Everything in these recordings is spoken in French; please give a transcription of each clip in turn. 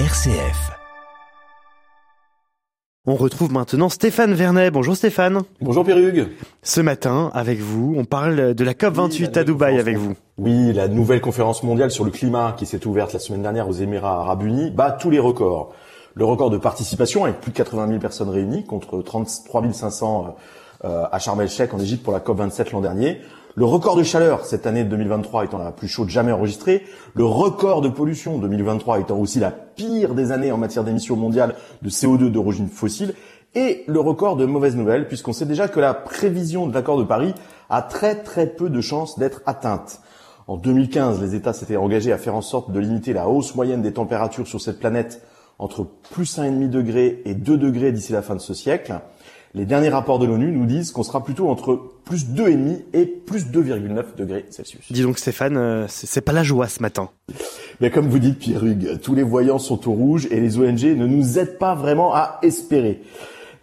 RCF. On retrouve maintenant Stéphane Vernet. Bonjour Stéphane. Bonjour Pierrugue. Ce matin, avec vous, on parle de la COP28 Oui, à Dubaï avec vous. Oui, la nouvelle conférence mondiale sur le climat qui s'est ouverte la semaine dernière aux Émirats Arabes Unis bat tous les records. Le record de participation avec plus de 80 000 personnes réunies contre 33 500 euh, à Sharm el-Sheikh en Égypte pour la COP27 l'an dernier. Le record de chaleur cette année 2023 étant la plus chaude jamais enregistrée, le record de pollution 2023 étant aussi la pire des années en matière d'émissions mondiales de CO2 d'origine fossile, et le record de mauvaises nouvelles puisqu'on sait déjà que la prévision de l'accord de Paris a très très peu de chances d'être atteinte. En 2015, les États s'étaient engagés à faire en sorte de limiter la hausse moyenne des températures sur cette planète entre plus 1,5 degré et 2 degrés d'ici la fin de ce siècle. Les derniers rapports de l'ONU nous disent qu'on sera plutôt entre plus 2,5 et plus 2,9 degrés Celsius. Dis donc Stéphane, euh, c'est c'est pas la joie ce matin. Mais comme vous dites Pierre Hugues, tous les voyants sont au rouge et les ONG ne nous aident pas vraiment à espérer.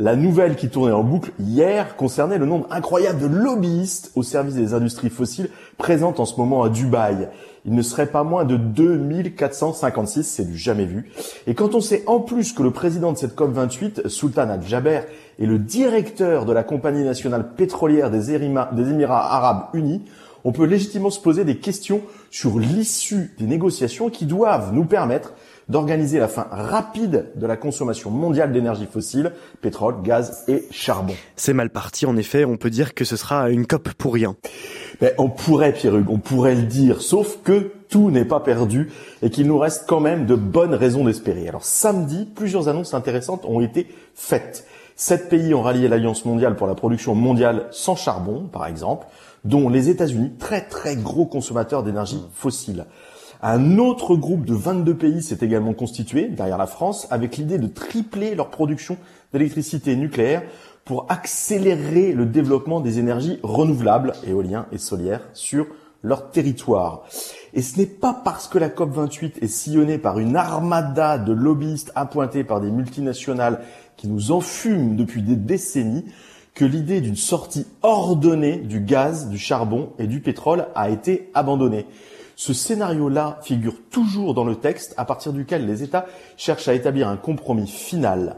La nouvelle qui tournait en boucle hier concernait le nombre incroyable de lobbyistes au service des industries fossiles présentes en ce moment à Dubaï. Il ne serait pas moins de 2456, c'est du jamais vu. Et quand on sait en plus que le président de cette COP28, Sultan Al-Jaber, est le directeur de la compagnie nationale pétrolière des des Émirats arabes unis, on peut légitimement se poser des questions sur l'issue des négociations qui doivent nous permettre d'organiser la fin rapide de la consommation mondiale d'énergie fossile, pétrole, gaz et charbon. C'est mal parti en effet, on peut dire que ce sera une COP pour rien. Mais on pourrait, Pierre-Hugues, on pourrait le dire, sauf que tout n'est pas perdu et qu'il nous reste quand même de bonnes raisons d'espérer. Alors samedi, plusieurs annonces intéressantes ont été faites. Sept pays ont rallié l'Alliance mondiale pour la production mondiale sans charbon, par exemple, dont les États-Unis, très très gros consommateurs d'énergie fossile. Un autre groupe de 22 pays s'est également constitué, derrière la France, avec l'idée de tripler leur production d'électricité nucléaire pour accélérer le développement des énergies renouvelables, éoliens et solaires, sur leur territoire. Et ce n'est pas parce que la COP28 est sillonnée par une armada de lobbyistes appointés par des multinationales qui nous enfument depuis des décennies que l'idée d'une sortie ordonnée du gaz, du charbon et du pétrole a été abandonnée. Ce scénario-là figure toujours dans le texte à partir duquel les États cherchent à établir un compromis final.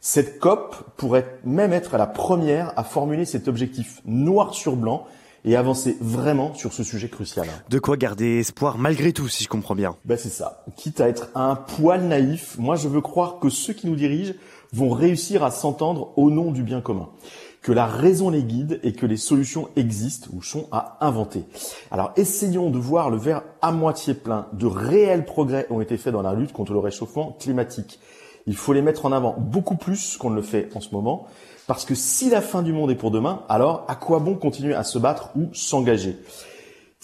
Cette COP pourrait même être la première à formuler cet objectif noir sur blanc et avancer vraiment sur ce sujet crucial. De quoi garder espoir malgré tout, si je comprends bien. Ben c'est ça. Quitte à être un poil naïf, moi je veux croire que ceux qui nous dirigent vont réussir à s'entendre au nom du bien commun que la raison les guide et que les solutions existent ou sont à inventer. Alors essayons de voir le verre à moitié plein. De réels progrès ont été faits dans la lutte contre le réchauffement climatique. Il faut les mettre en avant beaucoup plus qu'on ne le fait en ce moment, parce que si la fin du monde est pour demain, alors à quoi bon continuer à se battre ou s'engager?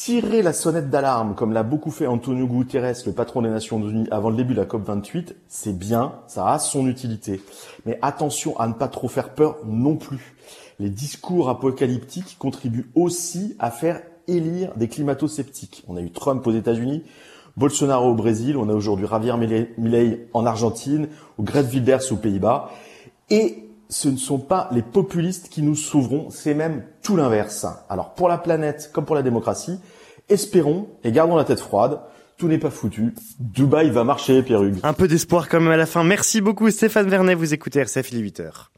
Tirer la sonnette d'alarme, comme l'a beaucoup fait Antonio Guterres, le patron des Nations Unies, avant le début de la COP28, c'est bien, ça a son utilité. Mais attention à ne pas trop faire peur non plus. Les discours apocalyptiques contribuent aussi à faire élire des climato-sceptiques. On a eu Trump aux États-Unis, Bolsonaro au Brésil, on a aujourd'hui Javier Milei en Argentine, ou Greta Wilders aux Pays-Bas. Et ce ne sont pas les populistes qui nous sauveront, c'est même tout l'inverse. Alors pour la planète comme pour la démocratie, espérons et gardons la tête froide. Tout n'est pas foutu. Dubaï va marcher, Pierre. Un peu d'espoir quand même à la fin. Merci beaucoup Stéphane Vernet, vous écoutez RCF il est 8h.